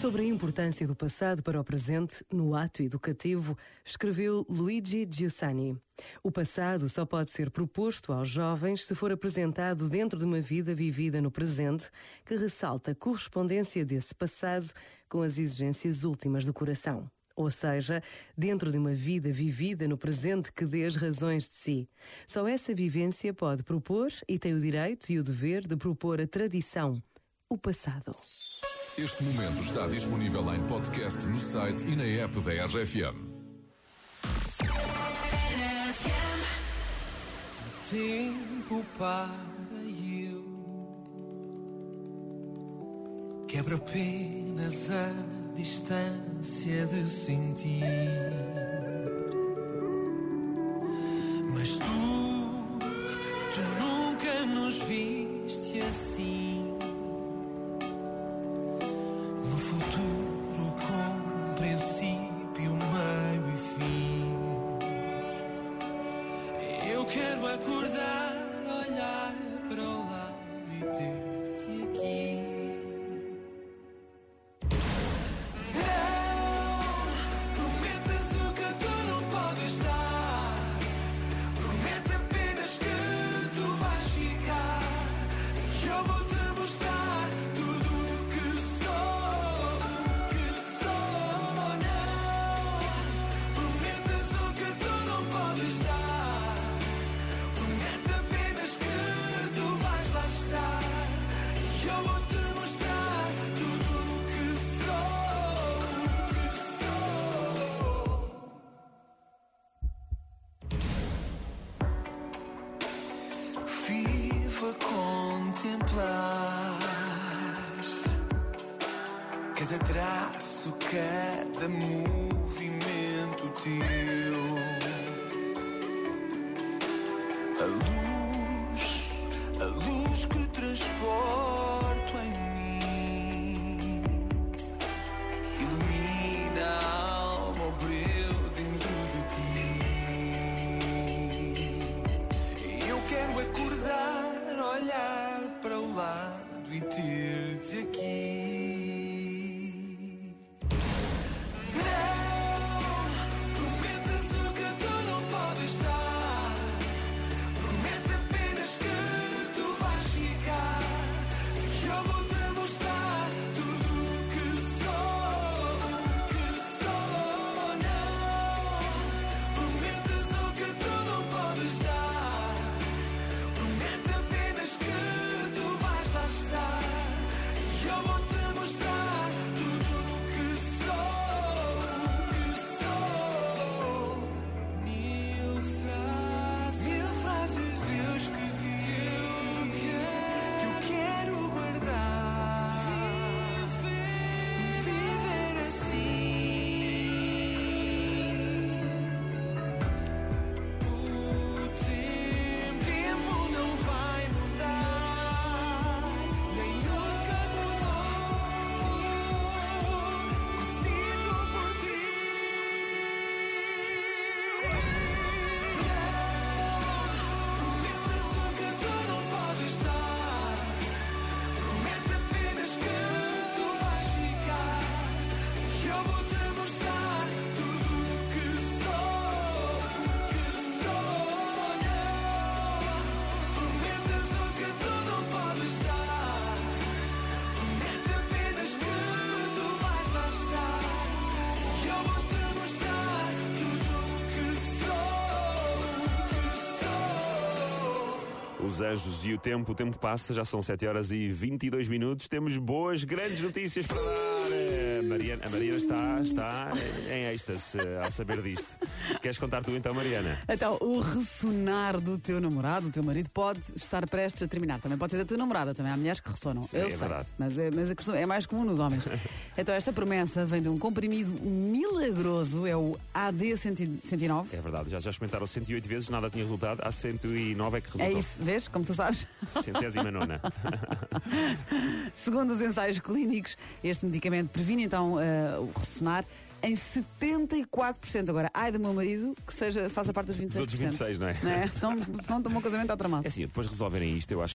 Sobre a importância do passado para o presente no ato educativo, escreveu Luigi Giussani. O passado só pode ser proposto aos jovens se for apresentado dentro de uma vida vivida no presente, que ressalta a correspondência desse passado com as exigências últimas do coração. Ou seja, dentro de uma vida vivida no presente que dê as razões de si. Só essa vivência pode propor e tem o direito e o dever de propor a tradição, o passado. Este momento está disponível em podcast no site e na app da RFM. Tempo para eu quebra apenas a distância de sentir. Cada traço, cada movimento teu. A luz, para o lado e ter-te aqui. Os anjos e o tempo, o tempo passa, já são 7 horas e 22 minutos. Temos boas, grandes notícias para dar. Eh, Mariana, a Mariana está, está em êxtase eh, ao saber disto. Queres contar tu então, Mariana? Então, o ressonar do teu namorado, do teu marido, pode estar prestes a terminar. Também pode ser da tua namorada, também há mulheres que ressonam. Sim, Eu é sei, verdade. Mas, é, mas é é mais comum nos homens. então, esta promessa vem de um comprimido milagroso, é o AD109. É verdade, já, já experimentaram 108 vezes, nada tinha resultado. Há 109 é que É resultou. isso, vês? Como tu sabes. Centésima nona. Segundo os ensaios clínicos, este medicamento previne então o ressonar em 74%. Agora, ai do meu marido que seja, faça parte dos 26%. Dos outros 26, não é? Não é? Senão, senão o meu casamento está tramado. É assim, depois de resolverem isto, eu acho